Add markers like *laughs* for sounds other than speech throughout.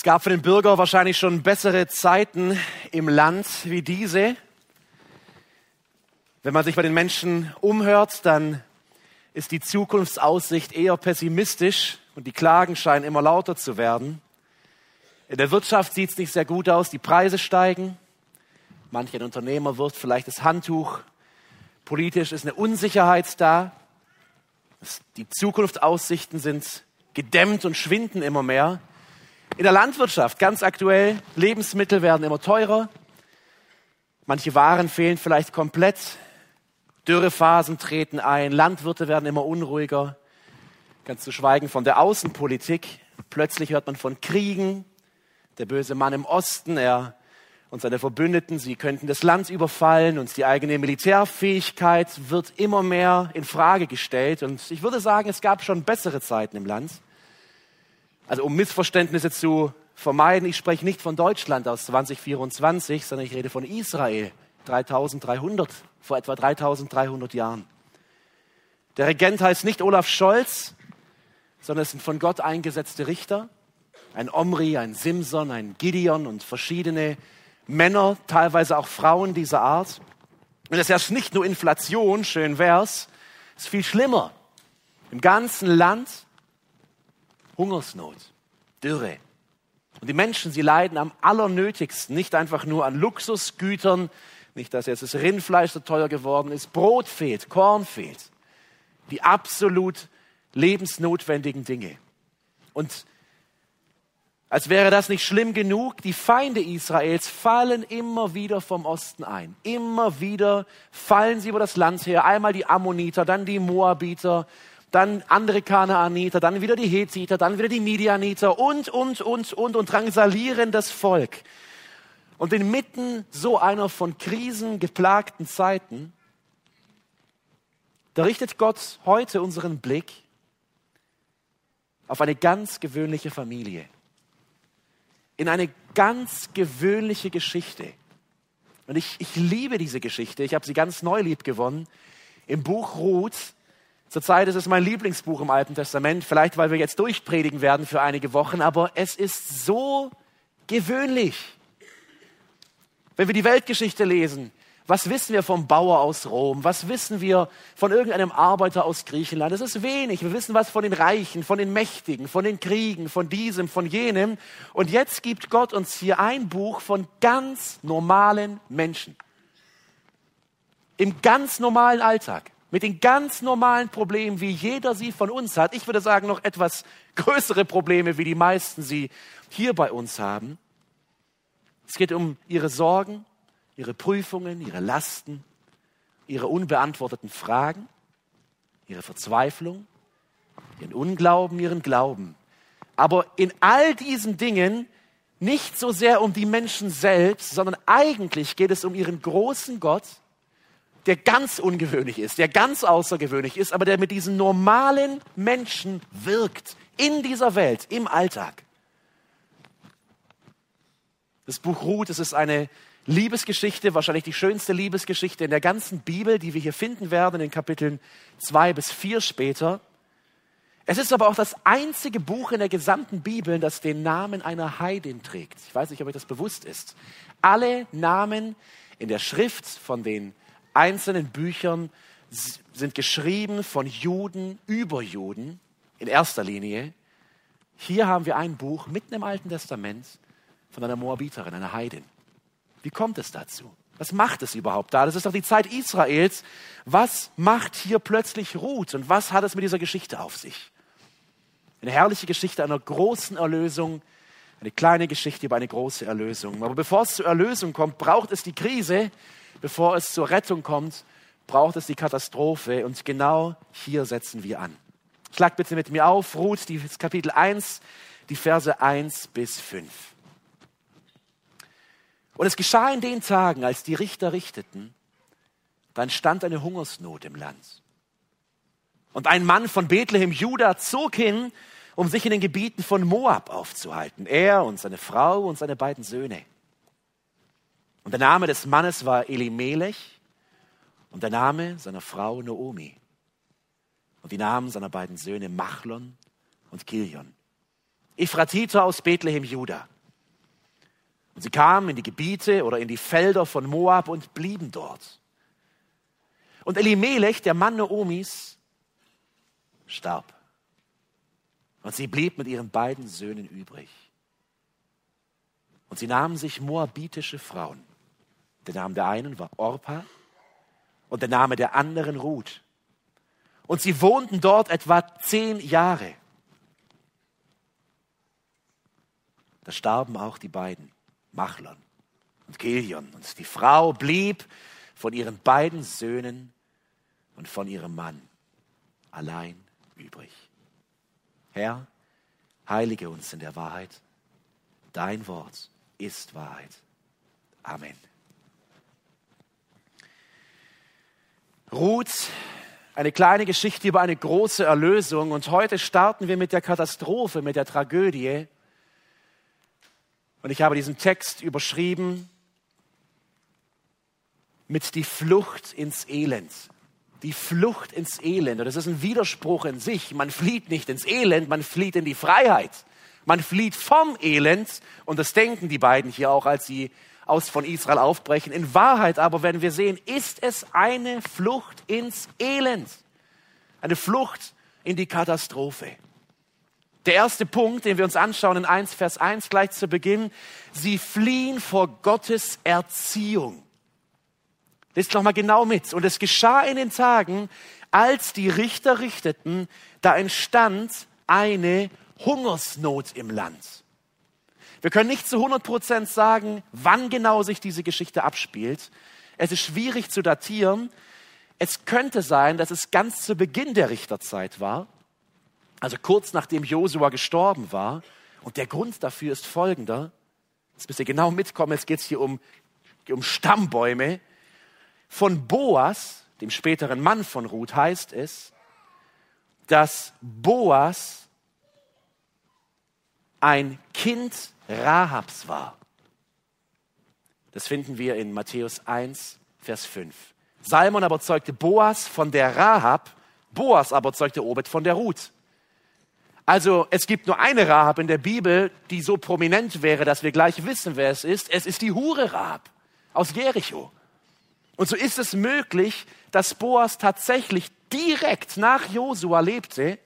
Es gab für den Bürger wahrscheinlich schon bessere Zeiten im Land wie diese. Wenn man sich bei den Menschen umhört, dann ist die Zukunftsaussicht eher pessimistisch und die Klagen scheinen immer lauter zu werden. In der Wirtschaft sieht es nicht sehr gut aus, die Preise steigen. Manch ein Unternehmer wirft vielleicht das Handtuch. Politisch ist eine Unsicherheit da. Die Zukunftsaussichten sind gedämmt und schwinden immer mehr. In der Landwirtschaft ganz aktuell, Lebensmittel werden immer teurer. Manche Waren fehlen vielleicht komplett. Dürrephasen treten ein. Landwirte werden immer unruhiger. Ganz zu schweigen von der Außenpolitik. Plötzlich hört man von Kriegen. Der böse Mann im Osten, er und seine Verbündeten, sie könnten das Land überfallen und die eigene Militärfähigkeit wird immer mehr in Frage gestellt. Und ich würde sagen, es gab schon bessere Zeiten im Land. Also um Missverständnisse zu vermeiden, ich spreche nicht von Deutschland aus 2024, sondern ich rede von Israel 3300, vor etwa 3300 Jahren. Der Regent heißt nicht Olaf Scholz, sondern es sind von Gott eingesetzte Richter. Ein Omri, ein Simson, ein Gideon und verschiedene Männer, teilweise auch Frauen dieser Art. Und es herrscht nicht nur Inflation, schön wär's, es ist viel schlimmer. Im ganzen Land Hungersnot, Dürre. Und die Menschen, sie leiden am allernötigsten, nicht einfach nur an Luxusgütern, nicht, dass jetzt das Rindfleisch so teuer geworden ist, Brot fehlt, Korn fehlt. Die absolut lebensnotwendigen Dinge. Und als wäre das nicht schlimm genug, die Feinde Israels fallen immer wieder vom Osten ein. Immer wieder fallen sie über das Land her. Einmal die Ammoniter, dann die Moabiter, dann andere Kanaaniter, dann wieder die Hethiter, dann wieder die Midianiter und, und, und, und, und drangsalieren das Volk. Und inmitten so einer von Krisen geplagten Zeiten, da richtet Gott heute unseren Blick auf eine ganz gewöhnliche Familie in eine ganz gewöhnliche Geschichte. Und ich, ich liebe diese Geschichte. Ich habe sie ganz neu lieb gewonnen. Im Buch Ruth. Zurzeit ist es mein Lieblingsbuch im Alten Testament. Vielleicht, weil wir jetzt durchpredigen werden für einige Wochen. Aber es ist so gewöhnlich. Wenn wir die Weltgeschichte lesen, was wissen wir vom Bauer aus Rom? Was wissen wir von irgendeinem Arbeiter aus Griechenland? Es ist wenig. Wir wissen was von den Reichen, von den Mächtigen, von den Kriegen, von diesem, von jenem. Und jetzt gibt Gott uns hier ein Buch von ganz normalen Menschen. Im ganz normalen Alltag. Mit den ganz normalen Problemen, wie jeder sie von uns hat. Ich würde sagen, noch etwas größere Probleme, wie die meisten sie hier bei uns haben. Es geht um ihre Sorgen, ihre Prüfungen, ihre Lasten, ihre unbeantworteten Fragen, ihre Verzweiflung, ihren Unglauben, ihren Glauben. Aber in all diesen Dingen nicht so sehr um die Menschen selbst, sondern eigentlich geht es um ihren großen Gott, der ganz ungewöhnlich ist, der ganz außergewöhnlich ist, aber der mit diesen normalen Menschen wirkt in dieser Welt, im Alltag. Das Buch Ruth, es ist eine Liebesgeschichte, wahrscheinlich die schönste Liebesgeschichte in der ganzen Bibel, die wir hier finden werden in den Kapiteln zwei bis vier später. Es ist aber auch das einzige Buch in der gesamten Bibel, das den Namen einer Heidin trägt. Ich weiß nicht, ob euch das bewusst ist. Alle Namen in der Schrift von den einzelnen Büchern sind geschrieben von Juden über Juden in erster Linie. Hier haben wir ein Buch mitten im Alten Testament von einer Moabiterin, einer Heidin. Wie kommt es dazu? Was macht es überhaupt da? Das ist doch die Zeit Israels. Was macht hier plötzlich Ruth und was hat es mit dieser Geschichte auf sich? Eine herrliche Geschichte einer großen Erlösung, eine kleine Geschichte über eine große Erlösung. Aber bevor es zur Erlösung kommt, braucht es die Krise. Bevor es zur Rettung kommt, braucht es die Katastrophe. Und genau hier setzen wir an. Schlag bitte mit mir auf, Ruth, die Kapitel 1, die Verse 1 bis 5. Und es geschah in den Tagen, als die Richter richteten, dann stand eine Hungersnot im Land. Und ein Mann von Bethlehem, Juda, zog hin, um sich in den Gebieten von Moab aufzuhalten. Er und seine Frau und seine beiden Söhne. Und der Name des Mannes war Elimelech und der Name seiner Frau Noomi. Und die Namen seiner beiden Söhne Machlon und Kilion. Ephratiter aus Bethlehem, Juda. Und sie kamen in die Gebiete oder in die Felder von Moab und blieben dort. Und Elimelech, der Mann Naomis, starb. Und sie blieb mit ihren beiden Söhnen übrig. Und sie nahmen sich moabitische Frauen. Der Name der einen war Orpa und der Name der anderen Ruth. Und sie wohnten dort etwa zehn Jahre. Da starben auch die beiden, Machlon und Kilion. Und die Frau blieb von ihren beiden Söhnen und von ihrem Mann allein übrig. Herr, heilige uns in der Wahrheit. Dein Wort ist Wahrheit. Amen. Ruth, eine kleine Geschichte über eine große Erlösung. Und heute starten wir mit der Katastrophe, mit der Tragödie. Und ich habe diesen Text überschrieben mit die Flucht ins Elend die Flucht ins Elend. Und das ist ein Widerspruch in sich. Man flieht nicht ins Elend, man flieht in die Freiheit. Man flieht vom Elend. Und das denken die beiden hier auch, als sie aus von Israel aufbrechen. In Wahrheit aber werden wir sehen, ist es eine Flucht ins Elend. Eine Flucht in die Katastrophe. Der erste Punkt, den wir uns anschauen in 1, Vers 1 gleich zu Beginn, sie fliehen vor Gottes Erziehung. Lest noch mal genau mit. Und es geschah in den Tagen, als die Richter richteten, da entstand eine Hungersnot im Land. Wir können nicht zu 100 Prozent sagen, wann genau sich diese Geschichte abspielt. Es ist schwierig zu datieren. Es könnte sein, dass es ganz zu Beginn der Richterzeit war, also kurz nachdem Josua gestorben war. Und der Grund dafür ist folgender. Jetzt müsst ihr genau mitkommen, es geht hier um, um Stammbäume. Von Boas, dem späteren Mann von Ruth, heißt es, dass Boas ein Kind Rahabs war. Das finden wir in Matthäus 1, Vers 5. Salmon aber zeugte Boas von der Rahab, Boas aber zeugte Obed von der Ruth. Also es gibt nur eine Rahab in der Bibel, die so prominent wäre, dass wir gleich wissen, wer es ist. Es ist die Hure Rahab aus Jericho. Und so ist es möglich, dass Boas tatsächlich direkt nach Josua lebte.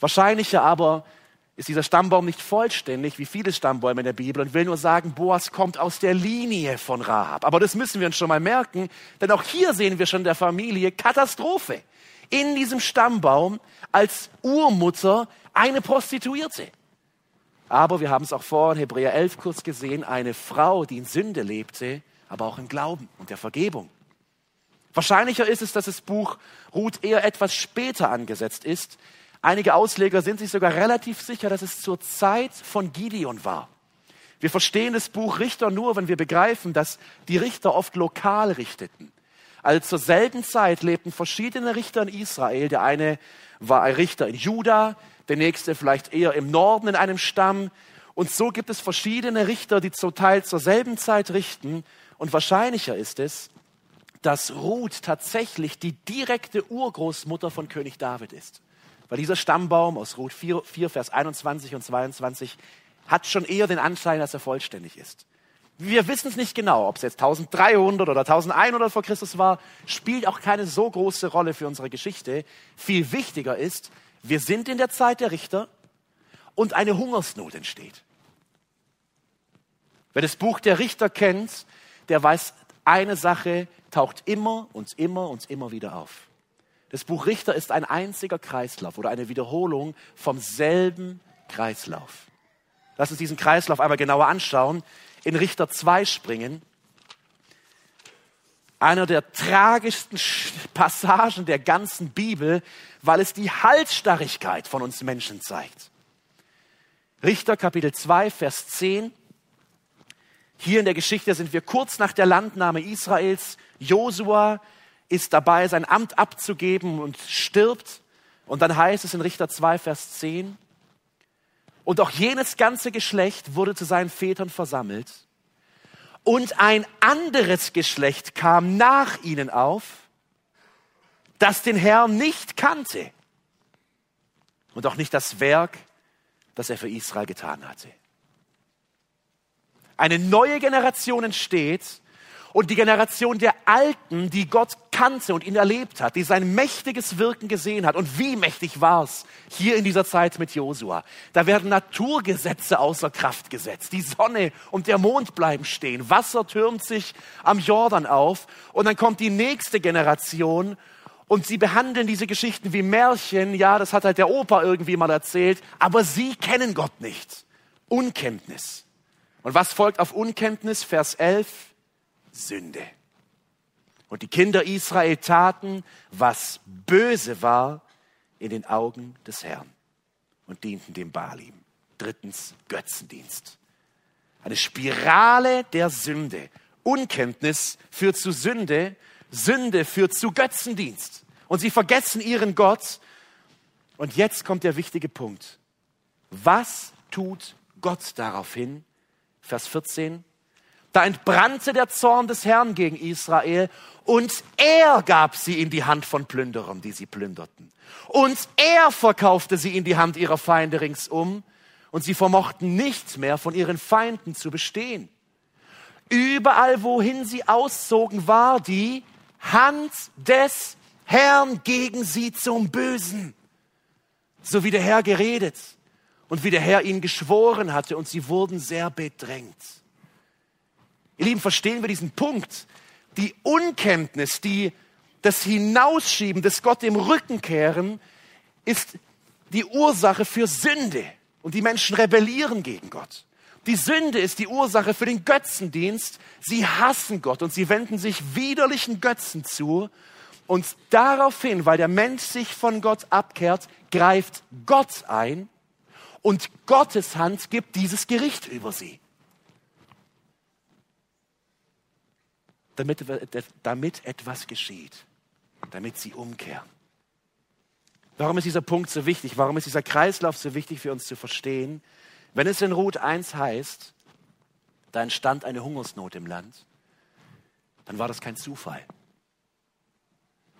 Wahrscheinlicher aber ist dieser Stammbaum nicht vollständig, wie viele Stammbäume in der Bibel, und will nur sagen, Boas kommt aus der Linie von Rahab. Aber das müssen wir uns schon mal merken, denn auch hier sehen wir schon der Familie Katastrophe. In diesem Stammbaum als Urmutter eine Prostituierte. Aber wir haben es auch vor in Hebräer 11 kurz gesehen, eine Frau, die in Sünde lebte, aber auch im Glauben und der Vergebung. Wahrscheinlicher ist es, dass das Buch Ruth eher etwas später angesetzt ist. Einige Ausleger sind sich sogar relativ sicher, dass es zur Zeit von Gideon war. Wir verstehen das Buch Richter nur, wenn wir begreifen, dass die Richter oft lokal richteten. Also zur selben Zeit lebten verschiedene Richter in Israel. Der eine war ein Richter in Juda, der nächste vielleicht eher im Norden in einem Stamm. Und so gibt es verschiedene Richter, die zum Teil zur selben Zeit richten. Und wahrscheinlicher ist es, dass Ruth tatsächlich die direkte Urgroßmutter von König David ist. Weil dieser Stammbaum aus Ruth 4, 4, Vers 21 und 22 hat schon eher den Anschein, dass er vollständig ist. Wir wissen es nicht genau, ob es jetzt 1300 oder 1100 vor Christus war, spielt auch keine so große Rolle für unsere Geschichte. Viel wichtiger ist, wir sind in der Zeit der Richter und eine Hungersnot entsteht. Wer das Buch der Richter kennt, der weiß, eine Sache taucht immer und immer und immer wieder auf. Das Buch Richter ist ein einziger Kreislauf oder eine Wiederholung vom selben Kreislauf. Lass uns diesen Kreislauf einmal genauer anschauen. In Richter 2 springen. Einer der tragischsten Passagen der ganzen Bibel, weil es die Halsstarrigkeit von uns Menschen zeigt. Richter Kapitel 2, Vers 10. Hier in der Geschichte sind wir kurz nach der Landnahme Israels. Josua ist dabei, sein Amt abzugeben und stirbt. Und dann heißt es in Richter 2, Vers 10, und auch jenes ganze Geschlecht wurde zu seinen Vätern versammelt. Und ein anderes Geschlecht kam nach ihnen auf, das den Herrn nicht kannte und auch nicht das Werk das er für Israel getan hatte. Eine neue Generation entsteht und die Generation der Alten, die Gott kannte und ihn erlebt hat, die sein mächtiges Wirken gesehen hat. Und wie mächtig war es hier in dieser Zeit mit Josua? Da werden Naturgesetze außer Kraft gesetzt. Die Sonne und der Mond bleiben stehen. Wasser türmt sich am Jordan auf. Und dann kommt die nächste Generation und sie behandeln diese Geschichten wie Märchen. Ja, das hat halt der Opa irgendwie mal erzählt. Aber sie kennen Gott nicht. Unkenntnis. Und was folgt auf Unkenntnis? Vers 11. Sünde. Und die Kinder Israel taten, was böse war in den Augen des Herrn und dienten dem Balim. Drittens Götzendienst. Eine Spirale der Sünde. Unkenntnis führt zu Sünde, Sünde führt zu Götzendienst. Und sie vergessen ihren Gott. Und jetzt kommt der wichtige Punkt. Was tut Gott daraufhin? Vers 14. Da entbrannte der Zorn des Herrn gegen Israel und er gab sie in die Hand von Plünderern, die sie plünderten. Und er verkaufte sie in die Hand ihrer Feinde ringsum und sie vermochten nicht mehr von ihren Feinden zu bestehen. Überall, wohin sie auszogen, war die Hand des Herrn gegen sie zum Bösen. So wie der Herr geredet und wie der Herr ihnen geschworen hatte und sie wurden sehr bedrängt. Ihr Lieben, verstehen wir diesen Punkt? Die Unkenntnis, die, das Hinausschieben, das Gott im Rücken kehren, ist die Ursache für Sünde. Und die Menschen rebellieren gegen Gott. Die Sünde ist die Ursache für den Götzendienst. Sie hassen Gott und sie wenden sich widerlichen Götzen zu. Und daraufhin, weil der Mensch sich von Gott abkehrt, greift Gott ein und Gottes Hand gibt dieses Gericht über sie. Damit, damit etwas geschieht, damit sie umkehren. Warum ist dieser Punkt so wichtig? Warum ist dieser Kreislauf so wichtig für uns zu verstehen? Wenn es in Ruth 1 heißt, da entstand eine Hungersnot im Land, dann war das kein Zufall.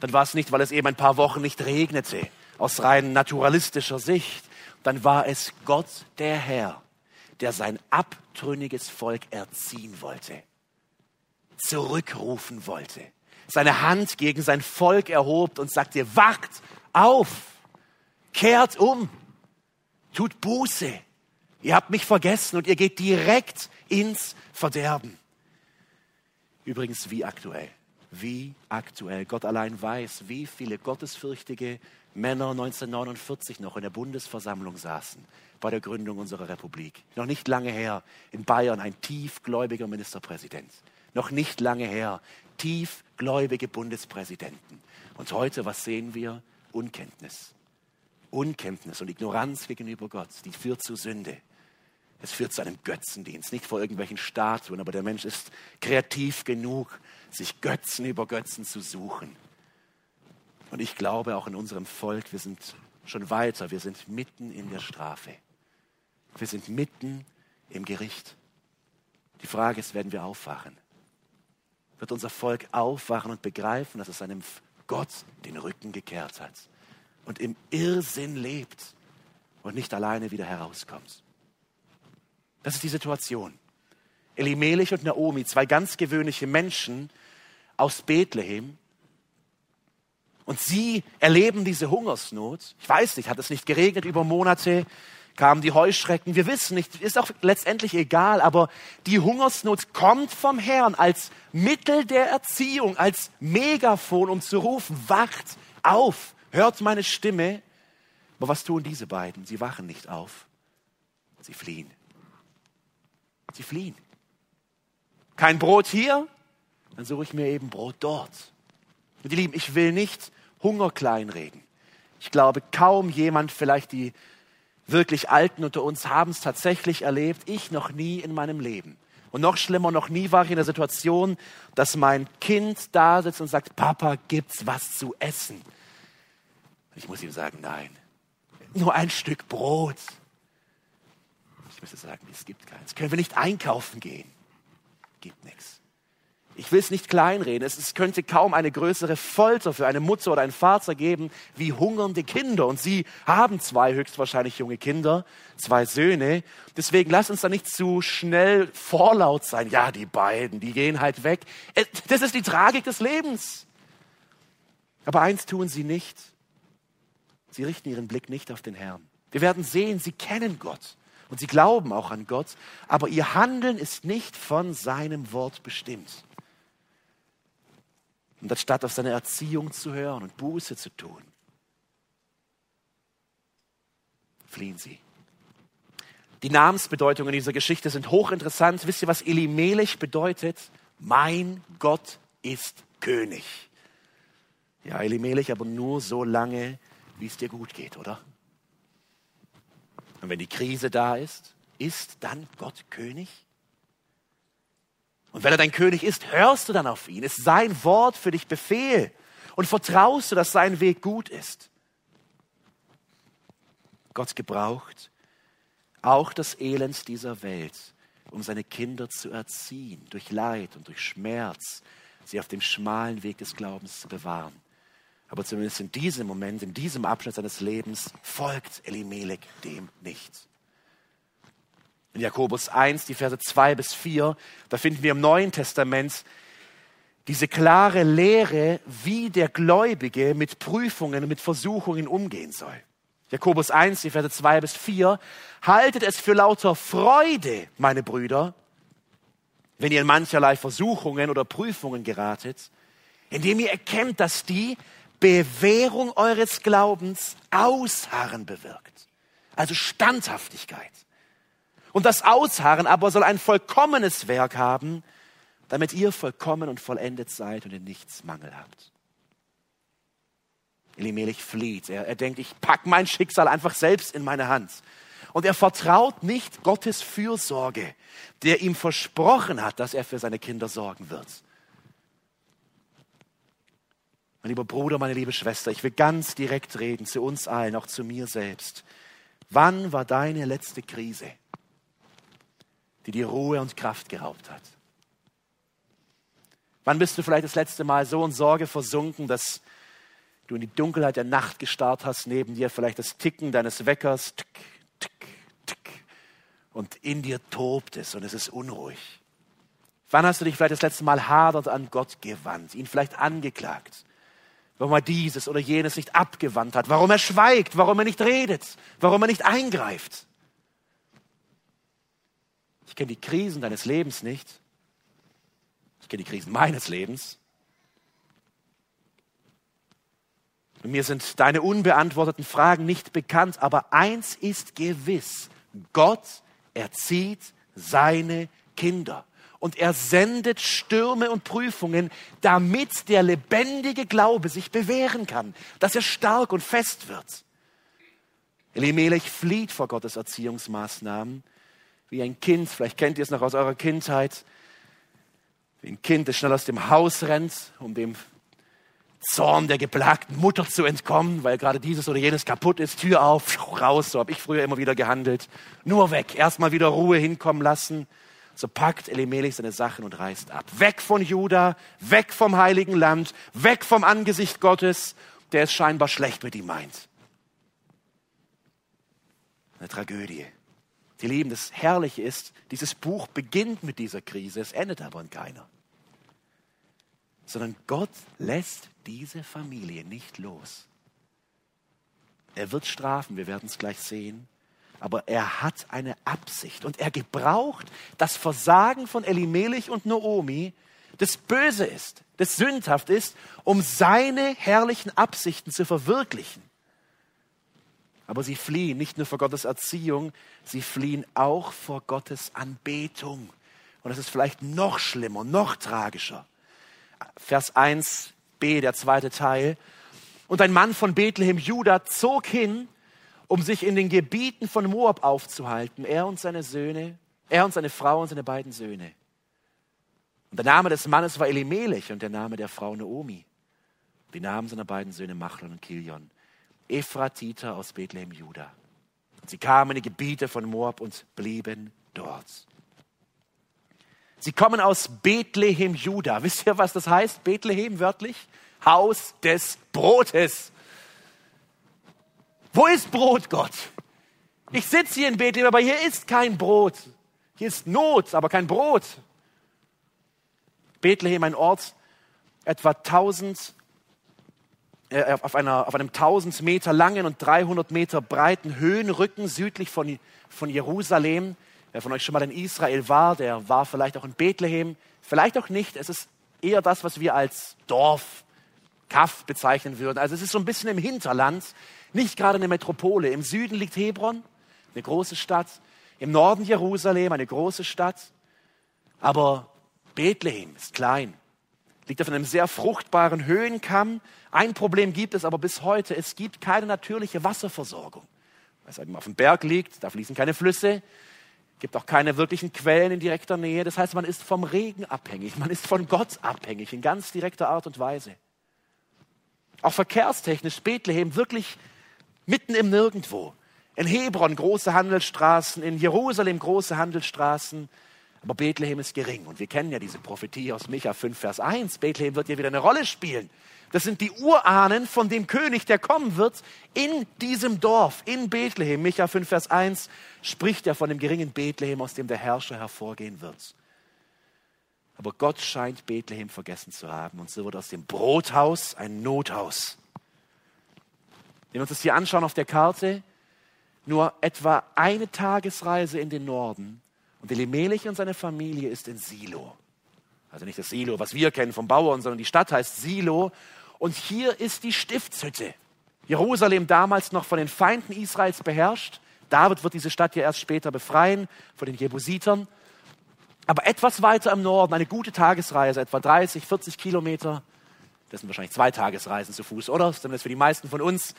Dann war es nicht, weil es eben ein paar Wochen nicht regnete, aus rein naturalistischer Sicht. Dann war es Gott, der Herr, der sein abtrünniges Volk erziehen wollte zurückrufen wollte. Seine Hand gegen sein Volk erhob und sagte, wacht auf, kehrt um, tut Buße. Ihr habt mich vergessen und ihr geht direkt ins Verderben. Übrigens, wie aktuell, wie aktuell. Gott allein weiß, wie viele gottesfürchtige Männer 1949 noch in der Bundesversammlung saßen bei der Gründung unserer Republik. Noch nicht lange her in Bayern ein tiefgläubiger Ministerpräsident noch nicht lange her, tiefgläubige Bundespräsidenten. Und heute, was sehen wir? Unkenntnis. Unkenntnis und Ignoranz gegenüber Gott, die führt zu Sünde. Es führt zu einem Götzendienst, nicht vor irgendwelchen Statuen, aber der Mensch ist kreativ genug, sich Götzen über Götzen zu suchen. Und ich glaube auch in unserem Volk, wir sind schon weiter, wir sind mitten in der Strafe. Wir sind mitten im Gericht. Die Frage ist, werden wir aufwachen? Wird unser Volk aufwachen und begreifen, dass es seinem Gott den Rücken gekehrt hat und im Irrsinn lebt und nicht alleine wieder herauskommt. Das ist die Situation. Elimelech und Naomi, zwei ganz gewöhnliche Menschen aus Bethlehem. Und sie erleben diese Hungersnot. Ich weiß nicht, hat es nicht geregnet über Monate? Kamen die Heuschrecken. Wir wissen nicht, ist auch letztendlich egal, aber die Hungersnot kommt vom Herrn als Mittel der Erziehung, als Megafon, um zu rufen, wacht auf, hört meine Stimme. Aber was tun diese beiden? Sie wachen nicht auf. Sie fliehen. Sie fliehen. Kein Brot hier, dann suche ich mir eben Brot dort. Und die Lieben, ich will nicht Hunger kleinreden. Ich glaube, kaum jemand, vielleicht die wirklich Alten unter uns haben es tatsächlich erlebt, ich noch nie in meinem Leben. Und noch schlimmer, noch nie war ich in der Situation, dass mein Kind da sitzt und sagt, Papa, gibt's was zu essen? Ich muss ihm sagen, nein. Nur ein Stück Brot. Ich müsste sagen, es gibt keins. Können wir nicht einkaufen gehen? Gibt nichts. Ich will es nicht kleinreden. Es, es könnte kaum eine größere Folter für eine Mutter oder einen Vater geben wie hungernde Kinder. Und sie haben zwei höchstwahrscheinlich junge Kinder, zwei Söhne. Deswegen lass uns da nicht zu schnell vorlaut sein. Ja, die beiden, die gehen halt weg. Äh, das ist die Tragik des Lebens. Aber eins tun sie nicht. Sie richten ihren Blick nicht auf den Herrn. Wir werden sehen, sie kennen Gott und sie glauben auch an Gott, aber ihr Handeln ist nicht von seinem Wort bestimmt. Und anstatt auf seine Erziehung zu hören und Buße zu tun, fliehen sie. Die Namensbedeutungen dieser Geschichte sind hochinteressant. Wisst ihr, was Elimelech bedeutet? Mein Gott ist König. Ja, Elimelech, aber nur so lange, wie es dir gut geht, oder? Und wenn die Krise da ist, ist dann Gott König? Und wenn er dein König ist, hörst du dann auf ihn. Ist sein Wort für dich Befehl. Und vertraust du, dass sein Weg gut ist. Gott gebraucht auch das Elend dieser Welt, um seine Kinder zu erziehen, durch Leid und durch Schmerz, sie auf dem schmalen Weg des Glaubens zu bewahren. Aber zumindest in diesem Moment, in diesem Abschnitt seines Lebens, folgt Elimelech dem nicht. In Jakobus 1, die Verse 2 bis 4, da finden wir im Neuen Testament diese klare Lehre, wie der Gläubige mit Prüfungen mit Versuchungen umgehen soll. Jakobus 1, die Verse 2 bis 4, haltet es für lauter Freude, meine Brüder, wenn ihr in mancherlei Versuchungen oder Prüfungen geratet, indem ihr erkennt, dass die Bewährung eures Glaubens Ausharren bewirkt. Also Standhaftigkeit. Und das Ausharren aber soll ein vollkommenes Werk haben, damit ihr vollkommen und vollendet seid und in nichts Mangel habt. Elimelech flieht. Er, er denkt, ich pack mein Schicksal einfach selbst in meine Hand. Und er vertraut nicht Gottes Fürsorge, der ihm versprochen hat, dass er für seine Kinder sorgen wird. Mein lieber Bruder, meine liebe Schwester, ich will ganz direkt reden zu uns allen, auch zu mir selbst. Wann war deine letzte Krise? Die dir Ruhe und Kraft geraubt hat? Wann bist du vielleicht das letzte Mal so in Sorge versunken, dass du in die Dunkelheit der Nacht gestarrt hast, neben dir vielleicht das Ticken deines Weckers, tick, tick, tick, und in dir tobt es und es ist unruhig? Wann hast du dich vielleicht das letzte Mal hadert an Gott gewandt, ihn vielleicht angeklagt? Warum er dieses oder jenes nicht abgewandt hat, warum er schweigt, warum er nicht redet, warum er nicht eingreift? Ich kenne die Krisen deines Lebens nicht. Ich kenne die Krisen meines Lebens. Und mir sind deine unbeantworteten Fragen nicht bekannt, aber eins ist gewiss. Gott erzieht seine Kinder. Und er sendet Stürme und Prüfungen, damit der lebendige Glaube sich bewähren kann, dass er stark und fest wird. Elimelech flieht vor Gottes Erziehungsmaßnahmen wie ein Kind, vielleicht kennt ihr es noch aus eurer Kindheit, wie ein Kind, das schnell aus dem Haus rennt, um dem Zorn der geplagten Mutter zu entkommen, weil gerade dieses oder jenes kaputt ist, Tür auf, raus, so habe ich früher immer wieder gehandelt. Nur weg, erstmal wieder Ruhe hinkommen lassen. So packt Elimelech seine Sachen und reist ab. Weg von Juda, weg vom heiligen Land, weg vom Angesicht Gottes, der es scheinbar schlecht mit ihm meint. Eine Tragödie. Die Lieben, das Herrliche ist, dieses Buch beginnt mit dieser Krise, es endet aber in keiner. Sondern Gott lässt diese Familie nicht los. Er wird strafen, wir werden es gleich sehen, aber er hat eine Absicht und er gebraucht das Versagen von Elimelech und Noomi, das böse ist, das sündhaft ist, um seine herrlichen Absichten zu verwirklichen. Aber sie fliehen nicht nur vor Gottes Erziehung, sie fliehen auch vor Gottes Anbetung. Und das ist vielleicht noch schlimmer, noch tragischer. Vers 1b, der zweite Teil. Und ein Mann von Bethlehem, Juda, zog hin, um sich in den Gebieten von Moab aufzuhalten. Er und seine Söhne, er und seine Frau und seine beiden Söhne. Und der Name des Mannes war Elimelech und der Name der Frau Naomi. Die Namen seiner beiden Söhne Machlon und Kilion. Ephratiter aus Bethlehem, Juda. Sie kamen in die Gebiete von Moab und blieben dort. Sie kommen aus Bethlehem, Juda. Wisst ihr, was das heißt? Bethlehem wörtlich? Haus des Brotes. Wo ist Brot, Gott? Ich sitze hier in Bethlehem, aber hier ist kein Brot. Hier ist Not, aber kein Brot. Bethlehem, ein Ort etwa 1000, äh, auf, einer, auf einem 1000 Meter langen und 300 Meter breiten Höhenrücken südlich von, von Jerusalem. Wer von euch schon mal in Israel war, der war vielleicht auch in Bethlehem, vielleicht auch nicht. Es ist eher das, was wir als Dorf, Kaff bezeichnen würden. Also es ist so ein bisschen im Hinterland, nicht gerade eine Metropole. Im Süden liegt Hebron, eine große Stadt. Im Norden Jerusalem, eine große Stadt. Aber Bethlehem ist klein, liegt auf einem sehr fruchtbaren Höhenkamm. Ein Problem gibt es aber bis heute. Es gibt keine natürliche Wasserversorgung. Weil es eben auf dem Berg liegt, da fließen keine Flüsse, gibt auch keine wirklichen Quellen in direkter Nähe. Das heißt, man ist vom Regen abhängig, man ist von Gott abhängig in ganz direkter Art und Weise. Auch verkehrstechnisch Bethlehem wirklich mitten im Nirgendwo. In Hebron große Handelsstraßen, in Jerusalem große Handelsstraßen. Aber Bethlehem ist gering. Und wir kennen ja diese Prophetie aus Micha 5, Vers 1. Bethlehem wird hier wieder eine Rolle spielen. Das sind die Urahnen von dem König, der kommen wird, in diesem Dorf, in Bethlehem. Micha 5, Vers 1 spricht ja von dem geringen Bethlehem, aus dem der Herrscher hervorgehen wird. Aber Gott scheint Bethlehem vergessen zu haben. Und so wird aus dem Brothaus ein Nothaus. Wenn wir uns das hier anschauen auf der Karte, nur etwa eine Tagesreise in den Norden. Und Elimelech und seine Familie ist in Silo. Also nicht das Silo, was wir kennen vom Bauern, sondern die Stadt heißt Silo. Und hier ist die Stiftshütte. Jerusalem damals noch von den Feinden Israels beherrscht. David wird diese Stadt ja erst später befreien von den Jebusitern. Aber etwas weiter im Norden, eine gute Tagesreise, etwa 30, 40 Kilometer. Das sind wahrscheinlich zwei Tagesreisen zu Fuß, oder? Zumindest für die meisten von uns.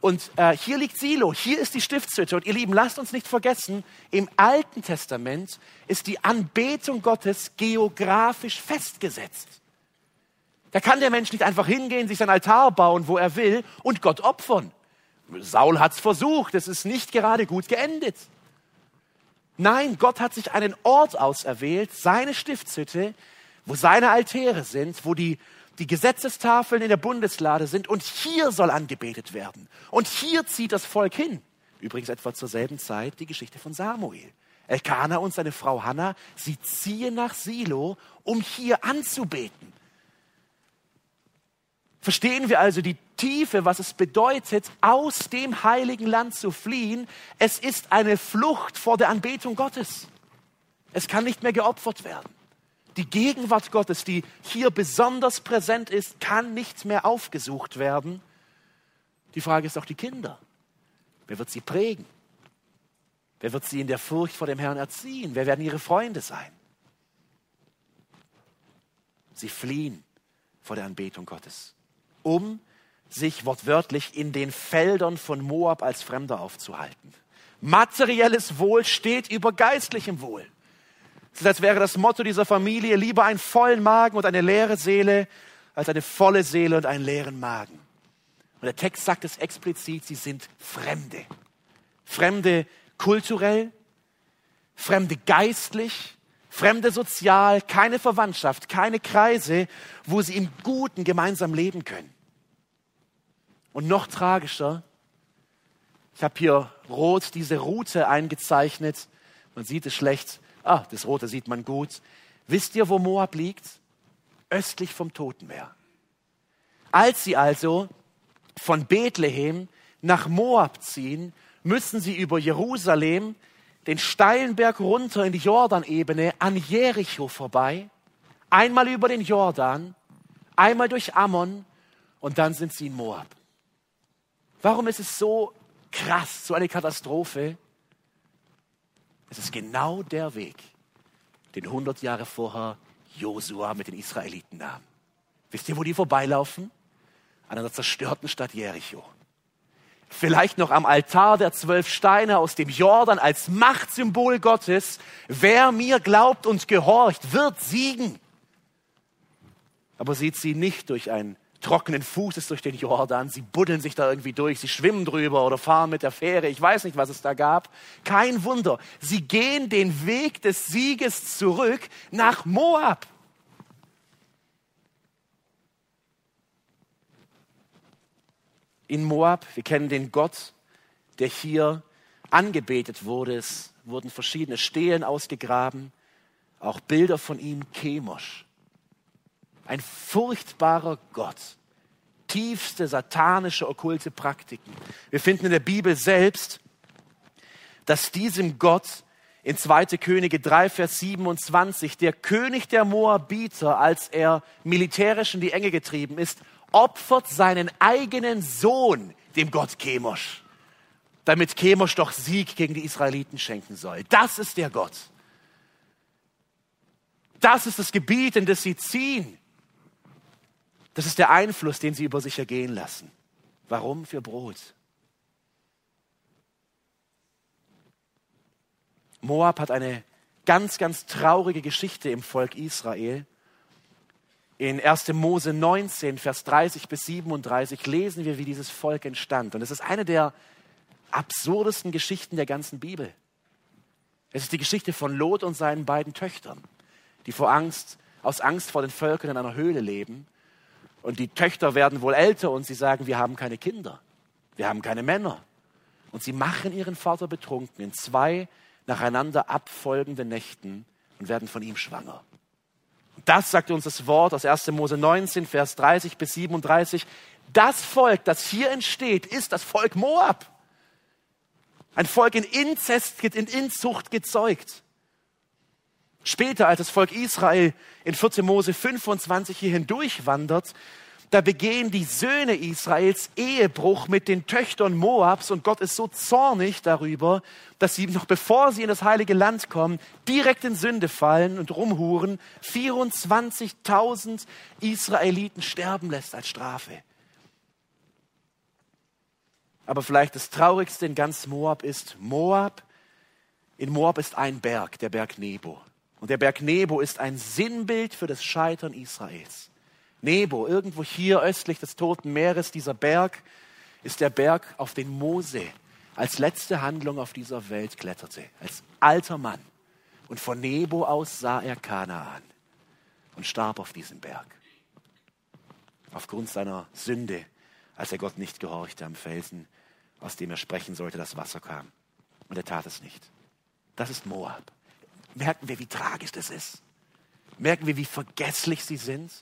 Und äh, hier liegt Silo, hier ist die Stiftshütte. Und ihr Lieben, lasst uns nicht vergessen, im Alten Testament ist die Anbetung Gottes geografisch festgesetzt. Da kann der Mensch nicht einfach hingehen, sich sein Altar bauen, wo er will und Gott opfern. Saul hat's versucht, es ist nicht gerade gut geendet. Nein, Gott hat sich einen Ort auserwählt, seine Stiftshütte, wo seine Altäre sind, wo die, die Gesetzestafeln in der Bundeslade sind und hier soll angebetet werden. Und hier zieht das Volk hin. Übrigens etwa zur selben Zeit die Geschichte von Samuel. Elkanah und seine Frau Hannah, sie ziehen nach Silo, um hier anzubeten. Verstehen wir also die Tiefe, was es bedeutet, aus dem heiligen Land zu fliehen. Es ist eine Flucht vor der Anbetung Gottes. Es kann nicht mehr geopfert werden. Die Gegenwart Gottes, die hier besonders präsent ist, kann nicht mehr aufgesucht werden. Die Frage ist auch die Kinder. Wer wird sie prägen? Wer wird sie in der Furcht vor dem Herrn erziehen? Wer werden ihre Freunde sein? Sie fliehen vor der Anbetung Gottes um sich wortwörtlich in den Feldern von Moab als Fremder aufzuhalten. Materielles Wohl steht über geistlichem Wohl. Als wäre das Motto dieser Familie lieber einen vollen Magen und eine leere Seele als eine volle Seele und einen leeren Magen. Und der Text sagt es explizit, sie sind Fremde. Fremde kulturell, Fremde geistlich, Fremde sozial, keine Verwandtschaft, keine Kreise, wo sie im Guten gemeinsam leben können. Und noch tragischer, ich habe hier rot diese Route eingezeichnet. Man sieht es schlecht. Ah, das Rote sieht man gut. Wisst ihr, wo Moab liegt? Östlich vom Totenmeer. Als sie also von Bethlehem nach Moab ziehen, müssen sie über Jerusalem den steilen Berg runter in die Jordanebene an Jericho vorbei, einmal über den Jordan, einmal durch Ammon und dann sind sie in Moab. Warum ist es so krass, so eine Katastrophe? Es ist genau der Weg, den 100 Jahre vorher Josua mit den Israeliten nahm. Wisst ihr, wo die vorbeilaufen? An einer zerstörten Stadt Jericho. Vielleicht noch am Altar der zwölf Steine aus dem Jordan als Machtsymbol Gottes. Wer mir glaubt und gehorcht, wird siegen. Aber sie ziehen nicht durch ein trockenen Fußes durch den Jordan. Sie buddeln sich da irgendwie durch, sie schwimmen drüber oder fahren mit der Fähre. Ich weiß nicht, was es da gab. Kein Wunder. Sie gehen den Weg des Sieges zurück nach Moab. In Moab, wir kennen den Gott, der hier angebetet wurde. Es wurden verschiedene Stelen ausgegraben, auch Bilder von ihm, Chemosh. Ein furchtbarer Gott. Tiefste satanische, okkulte Praktiken. Wir finden in der Bibel selbst, dass diesem Gott in 2. Könige 3, Vers 27 der König der Moabiter, als er militärisch in die Enge getrieben ist, opfert seinen eigenen Sohn dem Gott Chemosh, damit Chemosh doch Sieg gegen die Israeliten schenken soll. Das ist der Gott. Das ist das Gebiet, in das sie ziehen. Das ist der Einfluss, den sie über sich ergehen lassen. Warum? Für Brot. Moab hat eine ganz, ganz traurige Geschichte im Volk Israel. In 1. Mose 19, Vers 30 bis 37 lesen wir, wie dieses Volk entstand. Und es ist eine der absurdesten Geschichten der ganzen Bibel. Es ist die Geschichte von Lot und seinen beiden Töchtern, die vor Angst, aus Angst vor den Völkern in einer Höhle leben und die Töchter werden wohl älter und sie sagen, wir haben keine Kinder, wir haben keine Männer. Und sie machen ihren Vater betrunken in zwei nacheinander abfolgenden Nächten und werden von ihm schwanger. Und das sagt uns das Wort aus 1. Mose 19, Vers 30 bis 37. Das Volk, das hier entsteht, ist das Volk Moab. Ein Volk in Inzest, in Inzucht gezeugt. Später, als das Volk Israel in 4. Mose 25 hier hindurchwandert, da begehen die Söhne Israels Ehebruch mit den Töchtern Moabs und Gott ist so zornig darüber, dass sie noch bevor sie in das heilige Land kommen, direkt in Sünde fallen und rumhuren, 24.000 Israeliten sterben lässt als Strafe. Aber vielleicht das Traurigste in ganz Moab ist, Moab, in Moab ist ein Berg, der Berg Nebo. Und der Berg Nebo ist ein Sinnbild für das Scheitern Israels. Nebo, irgendwo hier östlich des Toten Meeres, dieser Berg, ist der Berg, auf den Mose als letzte Handlung auf dieser Welt kletterte, als alter Mann. Und von Nebo aus sah er Kanaan und starb auf diesem Berg. Aufgrund seiner Sünde, als er Gott nicht gehorchte am Felsen, aus dem er sprechen sollte, das Wasser kam. Und er tat es nicht. Das ist Moab merken wir, wie tragisch das ist. Merken wir, wie vergesslich sie sind.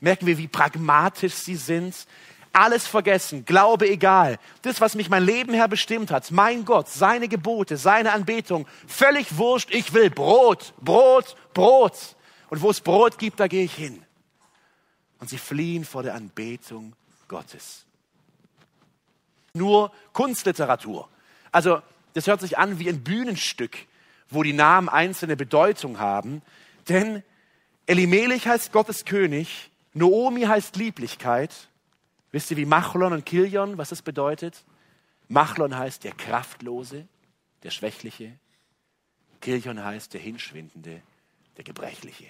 Merken wir, wie pragmatisch sie sind. Alles vergessen, Glaube egal. Das, was mich mein Leben her bestimmt hat, mein Gott, seine Gebote, seine Anbetung, völlig wurscht. Ich will Brot, Brot, Brot. Und wo es Brot gibt, da gehe ich hin. Und sie fliehen vor der Anbetung Gottes. Nur Kunstliteratur. Also, das hört sich an wie ein Bühnenstück wo die Namen einzelne Bedeutung haben. Denn Elimelech heißt Gottes König, Noomi heißt Lieblichkeit. Wisst ihr, wie Machlon und Kilion, was das bedeutet? Machlon heißt der Kraftlose, der Schwächliche. Kilion heißt der Hinschwindende, der Gebrechliche.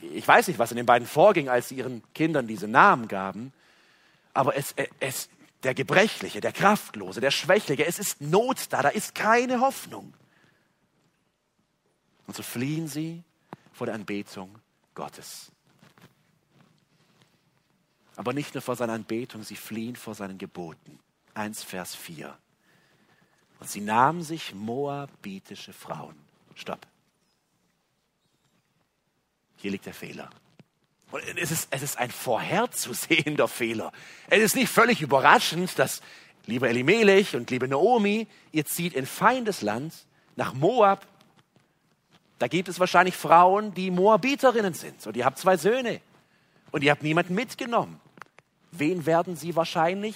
Ich weiß nicht, was in den beiden vorging, als sie ihren Kindern diese Namen gaben, aber es, es, der Gebrechliche, der Kraftlose, der Schwächliche, es ist Not da, da ist keine Hoffnung. Und so fliehen sie vor der Anbetung Gottes. Aber nicht nur vor seiner Anbetung, sie fliehen vor seinen Geboten. 1 Vers 4. Und sie nahmen sich moabitische Frauen. Stopp. Hier liegt der Fehler. Und es ist, es ist ein vorherzusehender Fehler. Es ist nicht völlig überraschend, dass liebe Elimelech und liebe Naomi, ihr zieht in Feindesland nach Moab da gibt es wahrscheinlich Frauen, die Moabiterinnen sind. Und ihr habt zwei Söhne. Und ihr habt niemanden mitgenommen. Wen werden sie wahrscheinlich,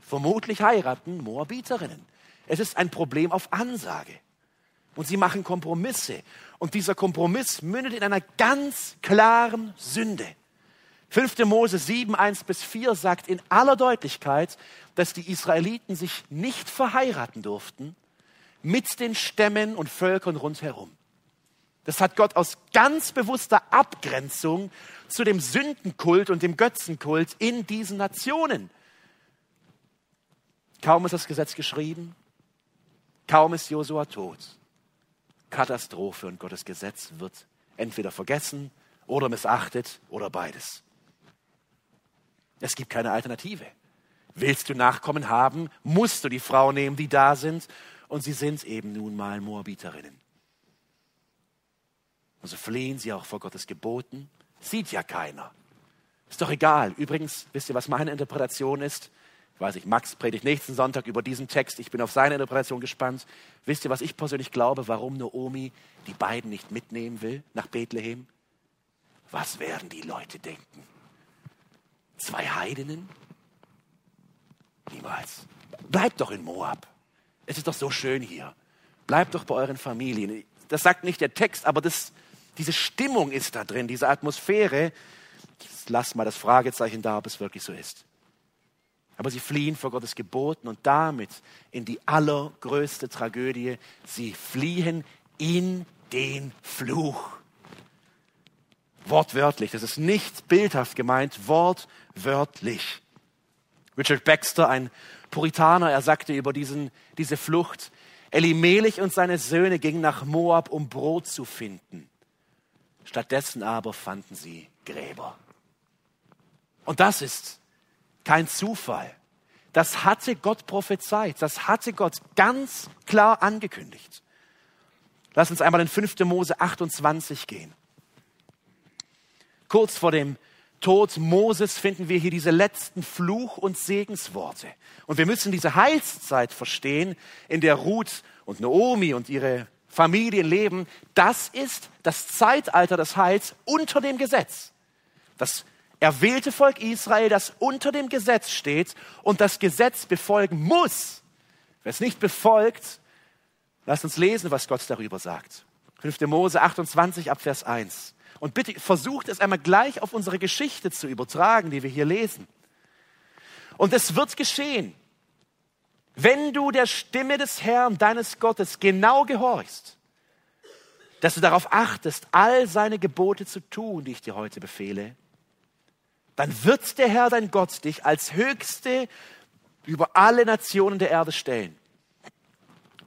vermutlich heiraten? Moabiterinnen. Es ist ein Problem auf Ansage. Und sie machen Kompromisse. Und dieser Kompromiss mündet in einer ganz klaren Sünde. 5. Mose 7, 1 bis 4 sagt in aller Deutlichkeit, dass die Israeliten sich nicht verheiraten durften mit den Stämmen und Völkern rundherum. Das hat Gott aus ganz bewusster Abgrenzung zu dem Sündenkult und dem Götzenkult in diesen Nationen. Kaum ist das Gesetz geschrieben, kaum ist Josua tot. Katastrophe und Gottes Gesetz wird entweder vergessen oder missachtet oder beides. Es gibt keine Alternative. Willst du Nachkommen haben, musst du die Frau nehmen, die da sind, und sie sind eben nun mal Moabiterinnen. Also fliehen sie auch vor Gottes Geboten. Sieht ja keiner. Ist doch egal. Übrigens, wisst ihr, was meine Interpretation ist? Ich weiß nicht, Max predigt nächsten Sonntag über diesen Text. Ich bin auf seine Interpretation gespannt. Wisst ihr, was ich persönlich glaube, warum Naomi die beiden nicht mitnehmen will nach Bethlehem? Was werden die Leute denken? Zwei Heidinnen? Niemals. Bleibt doch in Moab. Es ist doch so schön hier. Bleibt doch bei euren Familien. Das sagt nicht der Text, aber das, diese Stimmung ist da drin, diese Atmosphäre. Ich lass mal das Fragezeichen da, ob es wirklich so ist. Aber sie fliehen vor Gottes Geboten und damit in die allergrößte Tragödie. Sie fliehen in den Fluch. Wortwörtlich, das ist nicht bildhaft gemeint, wortwörtlich. Richard Baxter, ein Puritaner, er sagte über diesen, diese Flucht, Elimelech und seine Söhne gingen nach Moab, um Brot zu finden. Stattdessen aber fanden sie Gräber. Und das ist kein Zufall. Das hatte Gott prophezeit. Das hatte Gott ganz klar angekündigt. Lass uns einmal in 5. Mose 28 gehen. Kurz vor dem Tod Moses finden wir hier diese letzten Fluch- und Segensworte. Und wir müssen diese Heilszeit verstehen, in der Ruth und Naomi und ihre Familien leben. Das ist das Zeitalter des Heils unter dem Gesetz. Das erwählte Volk Israel, das unter dem Gesetz steht und das Gesetz befolgen muss. Wer es nicht befolgt, lasst uns lesen, was Gott darüber sagt. 5. Mose 28 ab Vers 1. Und bitte versucht es einmal gleich auf unsere Geschichte zu übertragen, die wir hier lesen. Und es wird geschehen, wenn du der Stimme des Herrn, deines Gottes, genau gehorchst, dass du darauf achtest, all seine Gebote zu tun, die ich dir heute befehle, dann wird der Herr, dein Gott, dich als Höchste über alle Nationen der Erde stellen.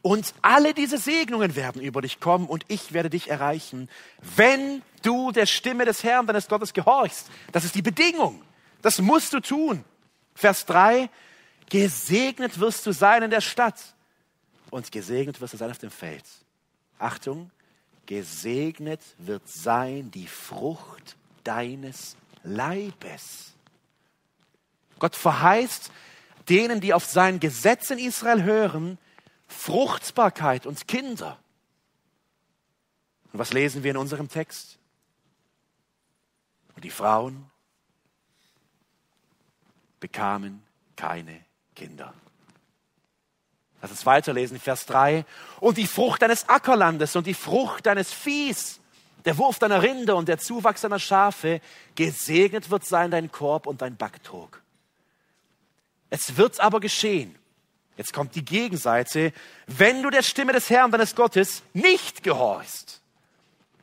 Und alle diese Segnungen werden über dich kommen und ich werde dich erreichen, wenn du der Stimme des Herrn, deines Gottes gehorchst. Das ist die Bedingung. Das musst du tun. Vers 3, gesegnet wirst du sein in der Stadt und gesegnet wirst du sein auf dem Feld. Achtung, gesegnet wird sein die Frucht deines Leibes. Gott verheißt denen, die auf sein Gesetz in Israel hören, Fruchtbarkeit und Kinder. Und was lesen wir in unserem Text? Und die Frauen bekamen keine Kinder. Lass uns weiterlesen, Vers 3. Und die Frucht deines Ackerlandes und die Frucht deines Viehs, der Wurf deiner Rinder und der Zuwachs deiner Schafe, gesegnet wird sein dein Korb und dein Backtrog. Es wird aber geschehen, Jetzt kommt die Gegenseite. Wenn du der Stimme des Herrn, deines Gottes, nicht gehorchst,